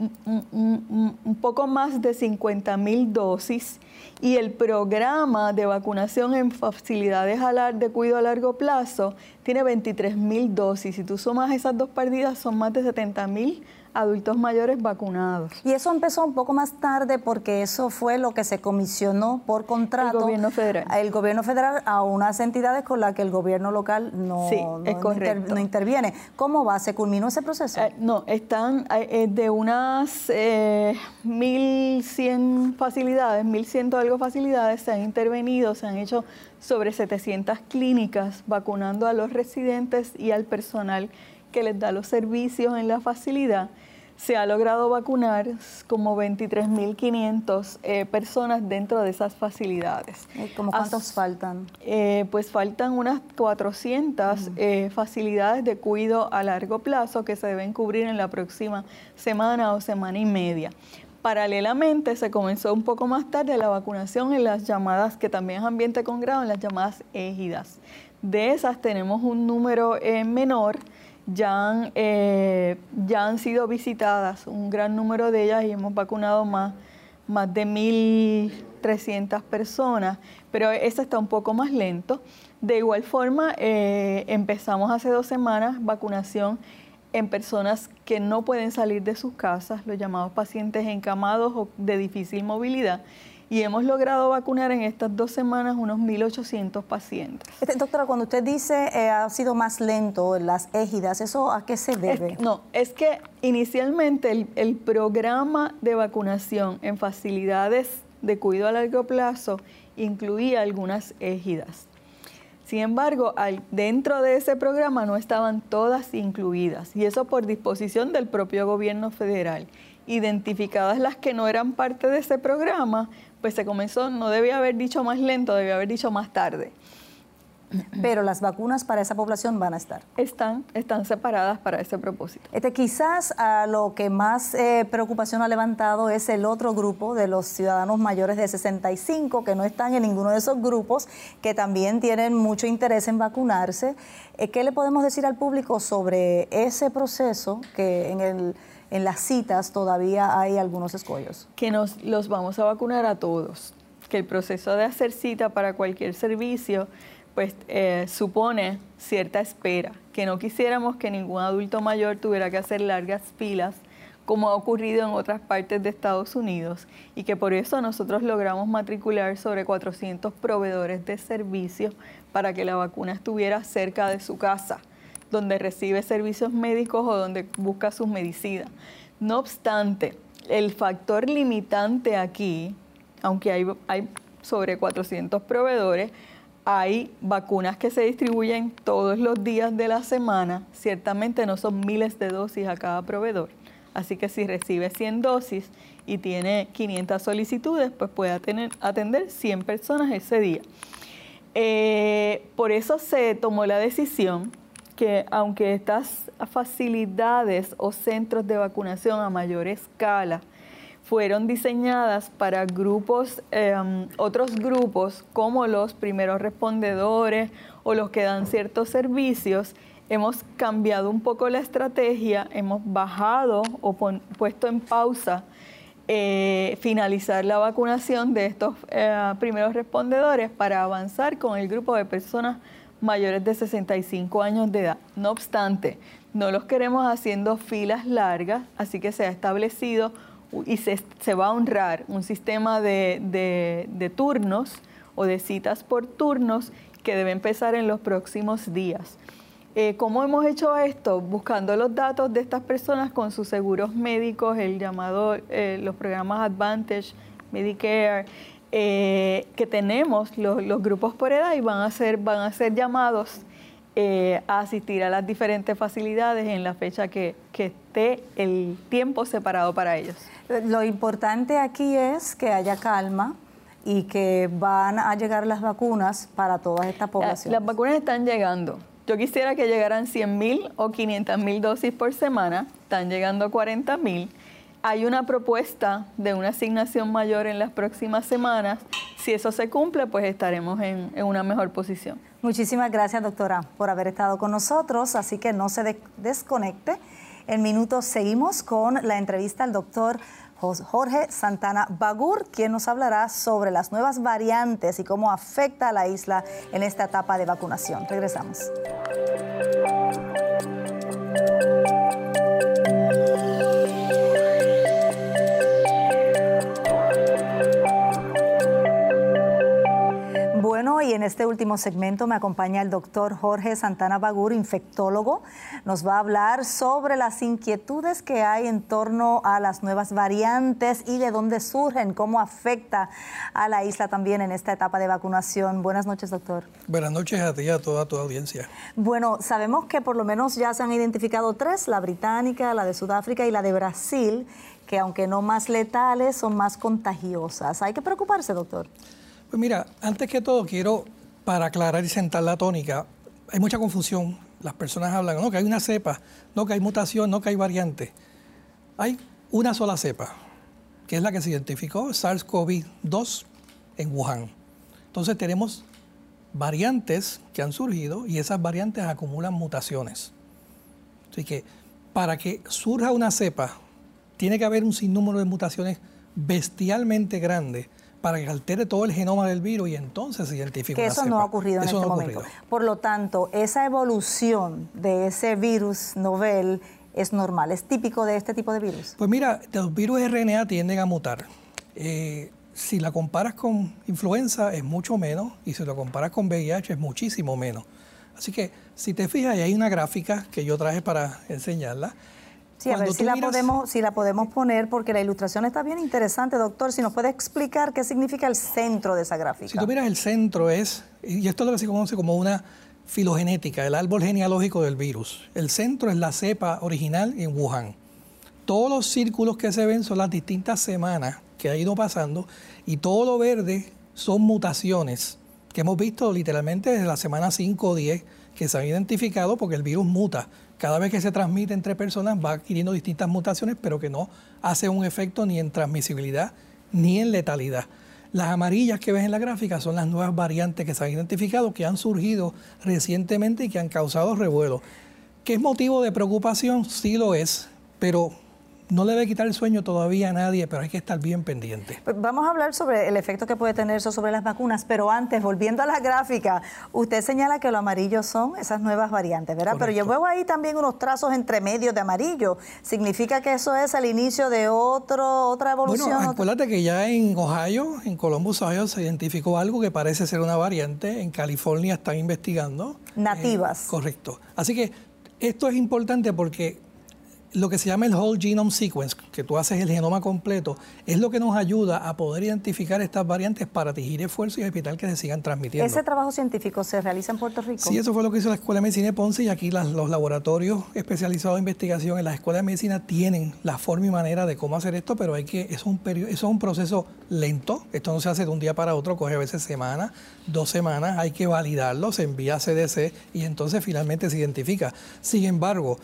un, poco más de 50 mil dosis y el programa de vacunación en facilidades de cuidado a largo plazo tiene 23 mil dosis. Si tú sumas esas dos partidas, son más de 70 mil adultos mayores vacunados. Y eso empezó un poco más tarde porque eso fue lo que se comisionó por contrato. El gobierno federal. El gobierno federal a unas entidades con las que el gobierno local no, no, interviene. ¿Cómo va? ¿Se culminó ese proceso? Eh, no, están eh, de unas 1.100 eh, facilidades, 1.100 algo facilidades, se han intervenido, se han hecho sobre 700 clínicas vacunando a los residentes y al personal que les da los servicios en la facilidad, se ha logrado vacunar como 23.500 eh, personas dentro de esas facilidades. ¿Cómo cuántos faltan? Eh, pues faltan unas 400 eh, facilidades de cuidado a largo plazo que se deben cubrir en la próxima semana o semana y media. Paralelamente se comenzó un poco más tarde la vacunación en las llamadas, que también es ambiente con grado, en las llamadas égidas. De esas tenemos un número menor ya han, eh, ya han sido visitadas. Un gran número de ellas y hemos vacunado más, más de mil 300 personas, pero eso está un poco más lento. De igual forma, eh, empezamos hace dos semanas vacunación en personas que no pueden salir de sus casas, los llamados pacientes encamados o de difícil movilidad y hemos logrado vacunar en estas dos semanas unos 1.800 pacientes. Este, doctora, cuando usted dice eh, ha sido más lento las égidas, ¿eso a qué se debe? no, es que inicialmente el, el, programa de vacunación en facilidades de cuidado a largo plazo incluía algunas égidas. Sin embargo, dentro de ese programa no estaban todas incluidas y eso por disposición del propio gobierno federal. Identificadas las que no eran parte de ese programa, pues se comenzó, no debía haber dicho más lento, debía haber dicho más tarde. Pero las vacunas para esa población van a estar. Están, están separadas para ese propósito. Este, quizás a lo que más eh, preocupación ha levantado es el otro grupo de los ciudadanos mayores de 65 que no están en ninguno de esos grupos, que también tienen mucho interés en vacunarse. Eh, ¿Qué le podemos decir al público sobre ese proceso que en el en las citas todavía hay algunos escollos. Que nos los vamos a vacunar a todos, que el proceso de hacer cita para cualquier servicio pues eh, supone cierta espera, que no quisiéramos que ningún adulto mayor tuviera que hacer largas filas como ha ocurrido en otras partes de Estados Unidos y que por eso nosotros logramos matricular sobre 400 proveedores de servicios para que la vacuna estuviera cerca de su casa donde recibe servicios médicos o donde busca sus medicinas. No obstante, el factor limitante aquí, aunque hay, sobre 400 proveedores, hay vacunas que se distribuyen todos los días de la semana. Ciertamente no son miles de dosis a cada proveedor. Así que si recibe 100 dosis y tiene 500 solicitudes, pues puede atender 100 personas ese día. Eh, por eso se tomó la decisión que aunque estas facilidades o centros de vacunación a mayor escala fueron diseñadas para grupos, em, otros grupos como los primeros respondedores o los que dan ciertos servicios, hemos cambiado un poco la estrategia, hemos bajado o puesto en pausa eh, finalizar la vacunación de estos eh, primeros respondedores para avanzar con el grupo de personas mayores de 65 años de edad. No obstante, no los queremos haciendo filas largas, así que se ha establecido y se, va a honrar un sistema de, turnos o de citas por turnos que debe empezar en los próximos días. Eh, ¿Cómo hemos hecho esto? Buscando los datos de estas personas con sus seguros médicos, el llamado, eh, los programas Advantage, Medicare, eh, que tenemos los, grupos por edad y van a ser, van a ser llamados eh, a asistir a las diferentes facilidades en la fecha que, que esté el tiempo separado para ellos. Lo importante aquí es que haya calma y que van a llegar las vacunas para toda esta población. Las vacunas están llegando. Yo quisiera que llegaran 100 mil o 500 mil dosis por semana, están llegando 40 mil hay una propuesta de una asignación mayor en las próximas semanas. Si eso se cumple, pues estaremos en, una mejor posición. Muchísimas gracias, doctora, por haber estado con nosotros. Así que no se desconecte. En minutos seguimos con la entrevista al doctor Jorge Santana Bagur, quien nos hablará sobre las nuevas variantes y cómo afecta a la isla en esta etapa de vacunación. Regresamos. Y en este último segmento me acompaña el doctor Jorge Santana Bagur, infectólogo. Nos va a hablar sobre las inquietudes que hay en torno a las nuevas variantes y de dónde surgen, cómo afecta a la isla también en esta etapa de vacunación. Buenas noches, doctor. Buenas noches a ti y a toda tu audiencia. Bueno, sabemos que por lo menos ya se han identificado tres, la británica, la de Sudáfrica y la de Brasil, que aunque no más letales, son más contagiosas. ¿Hay que preocuparse, doctor? Pues mira, antes que todo quiero, para aclarar y sentar la tónica, hay mucha confusión. Las personas hablan, no, que hay una cepa, no, que hay mutación, no, que hay variante. Hay una sola cepa, que es la que se identificó, SARS-CoV-2 en Wuhan. Entonces tenemos variantes que han surgido y esas variantes acumulan mutaciones. Así que para que surja una cepa, tiene que haber un sinnúmero de mutaciones bestialmente grandes para que altere todo el genoma del virus y entonces se identifique. Que eso no ha ocurrido en este momento. Por lo tanto, esa evolución de ese virus novel es normal, es típico de este tipo de virus. Pues mira, los virus RNA tienden a mutar. Eh, si la comparas con influenza es mucho menos y si lo comparas con VIH es muchísimo menos. Así que si te fijas, hay una gráfica que yo traje para enseñarla. Sí, a ver si la, podemos, si la podemos poner, porque la ilustración está bien interesante, doctor. Si nos puede explicar qué significa el centro de esa gráfica. Si tú miras el centro es, y esto es lo que se conoce como una filogenética, el árbol genealógico del virus. El centro es la cepa original en Wuhan. Todos los círculos que se ven son las distintas semanas que ha ido pasando y todo lo verde son mutaciones que hemos visto literalmente desde la semana 5 o 10 que se han identificado porque el virus muta. Cada vez que se transmite entre personas va adquiriendo distintas mutaciones, pero que no hace un efecto ni en transmisibilidad ni en letalidad. Las amarillas que ves en la gráfica son las nuevas variantes que se han identificado, que han surgido recientemente y que han causado revuelo. ¿Qué es motivo de preocupación? Sí lo es, pero no le debe quitar el sueño todavía a nadie, pero hay que estar bien pendiente. Pues vamos a hablar sobre el efecto que puede tener eso sobre las vacunas, pero antes, volviendo a la gráfica, usted señala que lo amarillo son esas nuevas variantes, ¿verdad? Pero yo veo ahí también unos trazos entre medios de amarillo. ¿Significa que eso es el inicio de otro, otra evolución? Bueno, acuérdate que ya en Ohio, en Columbus, Ohio, se identificó algo que parece ser una variante. En California están investigando. Nativas. Eh, correcto. Así que esto es importante porque lo que se llama el Whole Genome Sequence, que tú haces el genoma completo, es lo que nos ayuda a poder identificar estas variantes para dirigir esfuerzos y evitar que se sigan transmitiendo. ¿Ese trabajo científico se realiza en Puerto Rico? Sí, eso fue lo que hizo la Escuela de Medicina de Ponce y aquí los laboratorios especializados en investigación en la Escuela de Medicina tienen la forma y manera de cómo hacer esto, pero hay que, es un, eso es un proceso lento, esto no se hace de un día para otro, coge a veces semanas, dos semanas, hay que validarlo, se envía a CDC y entonces finalmente se identifica. Sin embargo,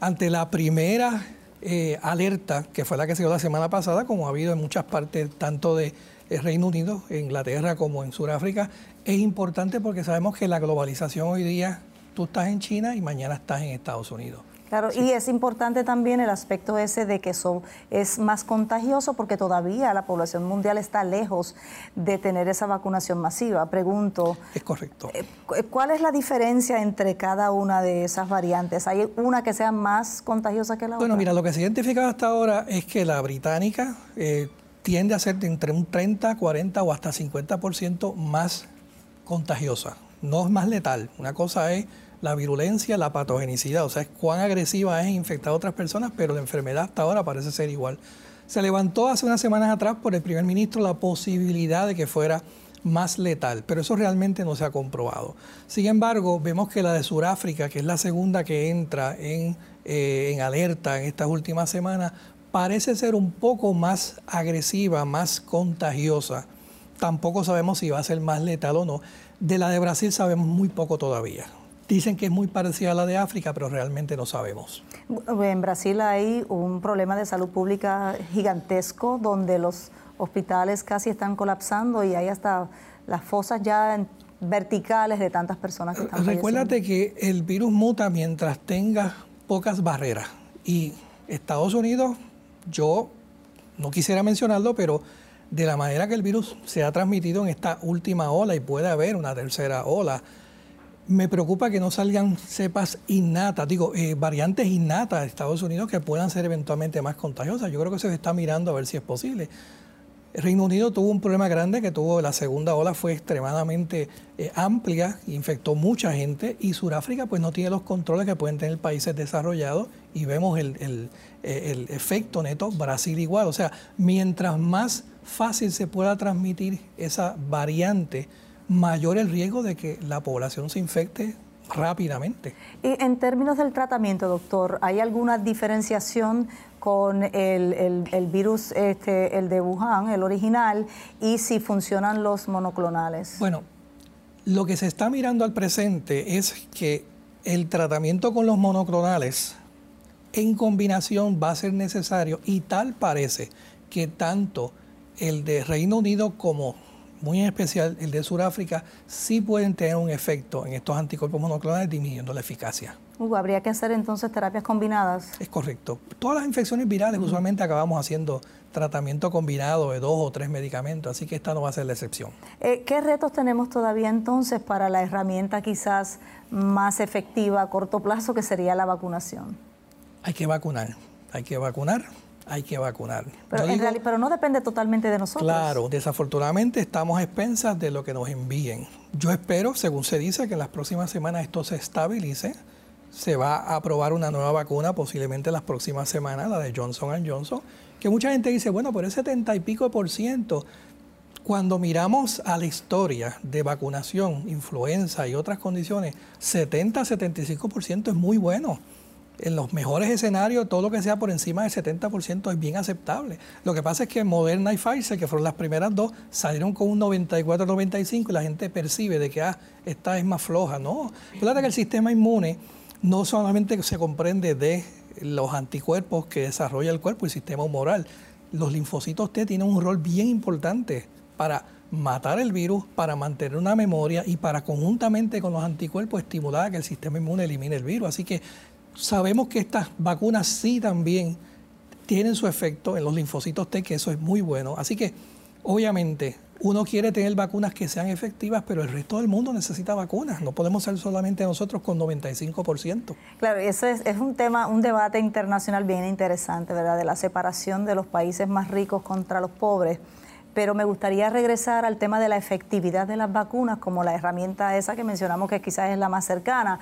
ante la primera eh, alerta, que fue la que se dio la semana pasada, como ha habido en muchas partes, tanto de eh, Reino Unido, Inglaterra como en Sudáfrica, es importante porque sabemos que la globalización hoy día, tú estás en China y mañana estás en Estados Unidos. Claro, y es importante también el aspecto ese de que eso es más contagioso porque todavía la población mundial está lejos de tener esa vacunación masiva. Pregunto. Es correcto. Eh, ¿Cuál es la diferencia entre cada una de esas variantes? ¿Hay una que sea más contagiosa que la otra? Bueno, mira, lo que se ha identificado hasta ahora es que la británica eh, tiende a ser entre un 30, 40 o hasta 50% más contagiosa. No es más letal. Una cosa es la virulencia, la patogenicidad, o sea, es cuán agresiva es infectar a otras personas, pero la enfermedad hasta ahora parece ser igual. Se levantó hace unas semanas atrás por el primer ministro la posibilidad de que fuera más letal, pero eso realmente no se ha comprobado. Sin embargo, vemos que la de Sudáfrica, que es la segunda que entra en, eh, en alerta en estas últimas semanas, parece ser un poco más agresiva, más contagiosa. Tampoco sabemos si va a ser más letal o no. De la de Brasil sabemos muy poco todavía. Dicen que es muy parecida a la de África, pero realmente no sabemos. En Brasil hay un problema de salud pública gigantesco donde los hospitales casi están colapsando y hay hasta las fosas ya verticales de tantas personas que están Recuérdate que el virus muta mientras tenga pocas barreras. Y Estados Unidos, yo no quisiera mencionarlo, pero de la manera que el virus se ha transmitido en esta última ola y puede haber una tercera ola, me preocupa que no salgan cepas innatas, digo, eh, variantes innatas de Estados Unidos que puedan ser eventualmente más contagiosas. Yo creo que se está mirando a ver si es posible. Reino Unido tuvo un problema grande que tuvo la segunda ola, fue extremadamente eh, amplia, infectó mucha gente y Sudáfrica pues no tiene los controles que pueden tener países desarrollados y vemos el, el, el efecto neto, Brasil igual. O sea, mientras más fácil se pueda transmitir esa variante, mayor el riesgo de que la población se infecte rápidamente. Y en términos del tratamiento, doctor, ¿hay alguna diferenciación con el, virus, este, el de Wuhan, el original, y si funcionan los monoclonales? Bueno, lo que se está mirando al presente es que el tratamiento con los monoclonales en combinación va a ser necesario y tal parece que tanto el de Reino Unido como muy en especial el de Sudáfrica, sí pueden tener un efecto en estos anticuerpos monoclonales disminuyendo la eficacia. Hugo, ¿habría que hacer entonces terapias combinadas? Es correcto. Todas las infecciones virales usualmente acabamos haciendo tratamiento combinado de dos o tres medicamentos, así que esta no va a ser la excepción. Eh, ¿Qué retos tenemos todavía entonces para la herramienta quizás más efectiva a corto plazo que sería la vacunación? Hay que vacunar, hay que vacunar, hay que vacunar. Pero, no pero no depende totalmente de nosotros. Claro, desafortunadamente estamos a expensas de lo que nos envíen. Yo espero, según se dice, que en las próximas semanas esto se estabilice se va a aprobar una nueva vacuna posiblemente en las próximas semanas, la de Johnson Johnson, que mucha gente dice, bueno, pero es 70 y pico por ciento. Cuando miramos a la historia de vacunación, influenza y otras condiciones, 70-75% es muy bueno. En los mejores escenarios, todo lo que sea por encima del 70% es bien aceptable. Lo que pasa es que Moderna y Pfizer, que fueron las primeras dos, salieron con un 94-95 y la gente percibe de que ah, esta es más floja. No, fíjate que el sistema inmune no solamente se comprende de los anticuerpos que desarrolla el cuerpo, el sistema humoral, los linfocitos T tienen un rol bien importante para matar el virus, para mantener una memoria y para conjuntamente con los anticuerpos estimular a que el sistema inmune elimine el virus. Así que sabemos que estas vacunas sí también tienen su efecto en los linfocitos T, que eso es muy bueno. Así que obviamente uno quiere tener vacunas que sean efectivas, pero el resto del mundo necesita vacunas. No podemos ser solamente nosotros con 95%. Claro, eso es, es un tema, un debate internacional bien interesante, ¿verdad? De la separación de los países más ricos contra los pobres. Pero me gustaría regresar al tema de la efectividad de las vacunas como la herramienta esa que mencionamos que quizás es la más cercana.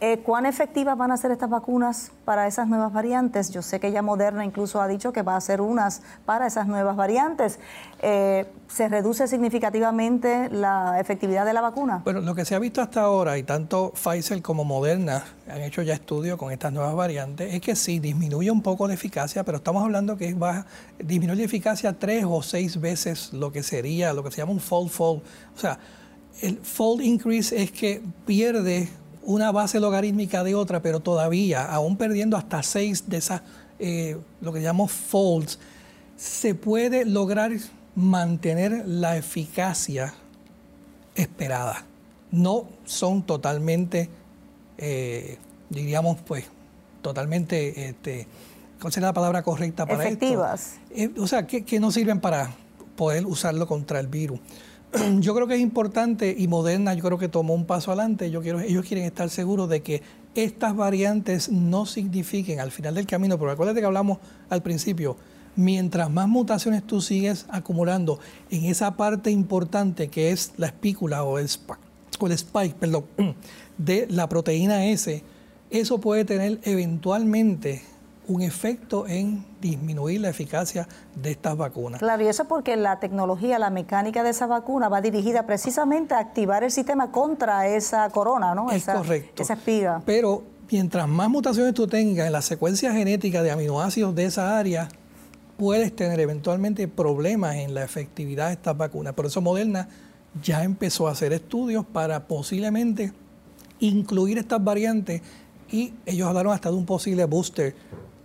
Eh, ¿Cuán efectivas van a ser estas vacunas para esas nuevas variantes? Yo sé que ya Moderna incluso ha dicho que va a hacer unas para esas nuevas variantes. Eh, ¿Se reduce significativamente la efectividad de la vacuna? Bueno, lo que se ha visto hasta ahora, y tanto Pfizer como Moderna han hecho ya estudios con estas nuevas variantes, es que sí, disminuye un poco la eficacia, pero estamos hablando que va disminuye la eficacia tres o seis veces lo que sería, lo que se llama un fold-fold. O sea, el fold increase es que pierde una base logarítmica de otra, pero todavía, aún perdiendo hasta seis de esas, eh, lo que llamamos folds, se puede lograr mantener la eficacia esperada. No son totalmente, eh, diríamos, pues, totalmente, este, ¿cuál sería la palabra correcta para Efectivas. esto? Eh, o sea, que, que no sirven para poder usarlo contra el virus. yo creo que es importante y Moderna yo creo que tomó un paso adelante. Yo quiero, ellos quieren estar seguros de que estas variantes no signifiquen al final del camino, pero acuérdate que hablamos al principio, mientras más mutaciones tú sigues acumulando en esa parte importante que es la espícula o el, spike, o el spike perdón, de la proteína S, eso puede tener eventualmente un efecto en disminuir la eficacia de estas vacunas. Claro, y eso porque la tecnología, la mecánica de esa vacuna va dirigida precisamente a activar el sistema contra esa corona, ¿no? Es correcto. Esa espiga. Pero mientras más mutaciones tú tengas en la secuencia genética de aminoácidos de esa área, puedes tener eventualmente problemas en la efectividad de estas vacunas. Por eso Moderna ya empezó a hacer estudios para posiblemente incluir estas variantes y ellos hablaron hasta de un posible booster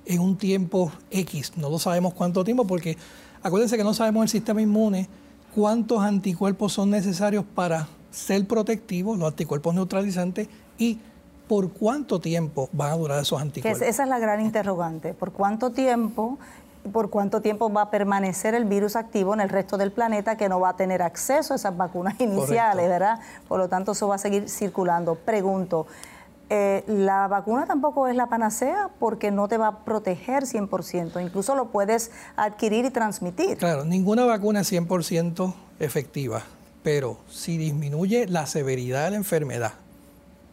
en un tiempo X. No lo sabemos cuánto tiempo porque acuérdense que no sabemos el sistema inmune cuántos anticuerpos son necesarios para ser protectivos, los anticuerpos neutralizantes, y por cuánto tiempo van a durar esos anticuerpos. esa es la gran interrogante. ¿Por cuánto tiempo? por cuánto tiempo va a permanecer el virus activo en el resto del planeta que no va a tener acceso a esas vacunas iniciales, ¿verdad? Por lo tanto, eso va a seguir circulando. Pregunto, eh, la vacuna tampoco es la panacea porque no te va a proteger 100%, incluso lo puedes adquirir y transmitir. Claro, ninguna vacuna es 100% efectiva, pero si disminuye la severidad de la enfermedad,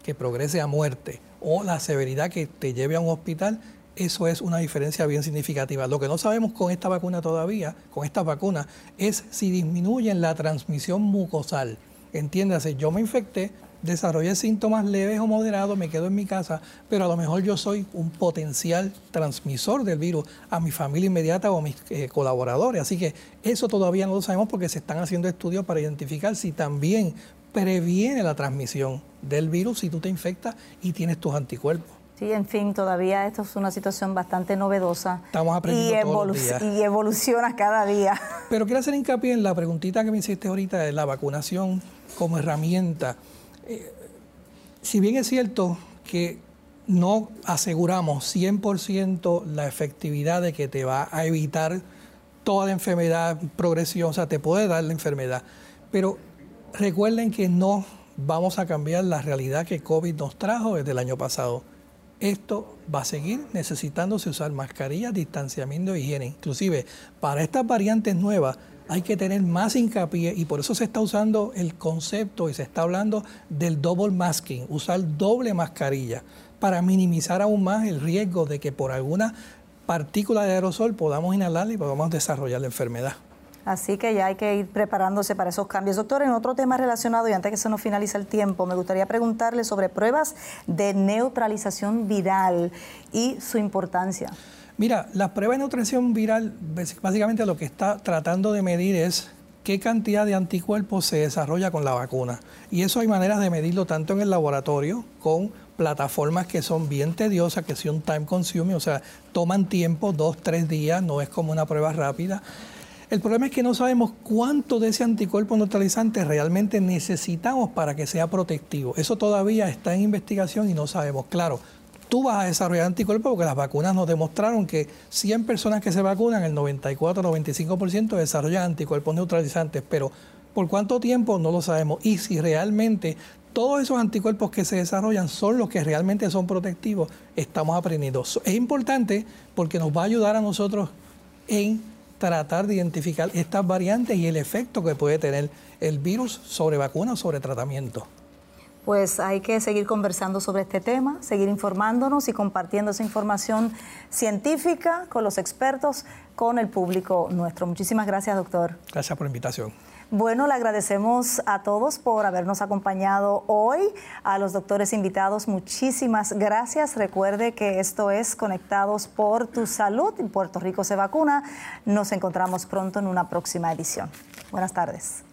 que progrese a muerte, o la severidad que te lleve a un hospital, eso es una diferencia bien significativa. Lo que no sabemos con esta vacuna todavía, con esta vacuna, es si disminuyen la transmisión mucosal. Entiéndase, yo me infecté, desarrollé síntomas leves o moderados, me quedo en mi casa, pero a lo mejor yo soy un potencial transmisor del virus a mi familia inmediata o a mis eh, colaboradores. Así que eso todavía no lo sabemos porque se están haciendo estudios para identificar si también previene la transmisión del virus si tú te infectas y tienes tus anticuerpos. Sí, en fin, todavía esto es una situación bastante novedosa. Estamos aprendiendo y, y evoluciona cada día. Pero quiero hacer hincapié en la preguntita que me hiciste ahorita de la vacunación como herramienta. Eh, si bien es cierto que no aseguramos 100% la efectividad de que te va a evitar toda enfermedad, progresión, o sea, te puede dar la enfermedad, pero recuerden que no vamos a cambiar la realidad que COVID nos trajo desde el año pasado esto va a seguir necesitándose usar mascarillas, distanciamiento e higiene. Inclusive para estas variantes nuevas hay que tener más hincapié y por eso se está usando el concepto y se está hablando del double masking, usar doble mascarilla para minimizar aún más el riesgo de que por alguna partícula de aerosol podamos inhalar y podamos desarrollar la enfermedad. Así que ya hay que ir preparándose para esos cambios. Doctor, en otro tema relacionado, y antes que se nos finalice el tiempo, me gustaría preguntarle sobre pruebas de neutralización viral y su importancia. Mira, las pruebas de neutralización viral, básicamente lo que está tratando de medir es qué cantidad de anticuerpos se desarrolla con la vacuna. Y eso hay maneras de medirlo tanto en el laboratorio con plataformas que son bien tediosas, que son time consuming, o sea, toman tiempo, dos, tres días, no es como una prueba rápida. El problema es que no sabemos cuánto de ese anticuerpo neutralizante realmente necesitamos para que sea protectivo. Eso todavía está en investigación y no sabemos. Claro, tú vas a desarrollar anticuerpos porque las vacunas nos demostraron que 100 personas que se vacunan, el 94-95% desarrollan anticuerpos neutralizantes, pero por cuánto tiempo no lo sabemos. Y si realmente todos esos anticuerpos que se desarrollan son los que realmente son protectivos, estamos aprendiendo. Es importante porque nos va a ayudar a nosotros en tratar de identificar estas variantes y el efecto que puede tener el virus sobre vacunas o sobre tratamiento. Pues hay que seguir conversando sobre este tema, seguir informándonos y compartiendo esa información científica con los expertos, con el público nuestro. Muchísimas gracias, doctor. Gracias por la invitación. Bueno, le agradecemos a todos por habernos acompañado hoy, a los doctores invitados, muchísimas gracias. Recuerde que esto es Conectados por tu Salud. Puerto Rico se vacuna. Nos encontramos pronto en una próxima edición. Buenas tardes.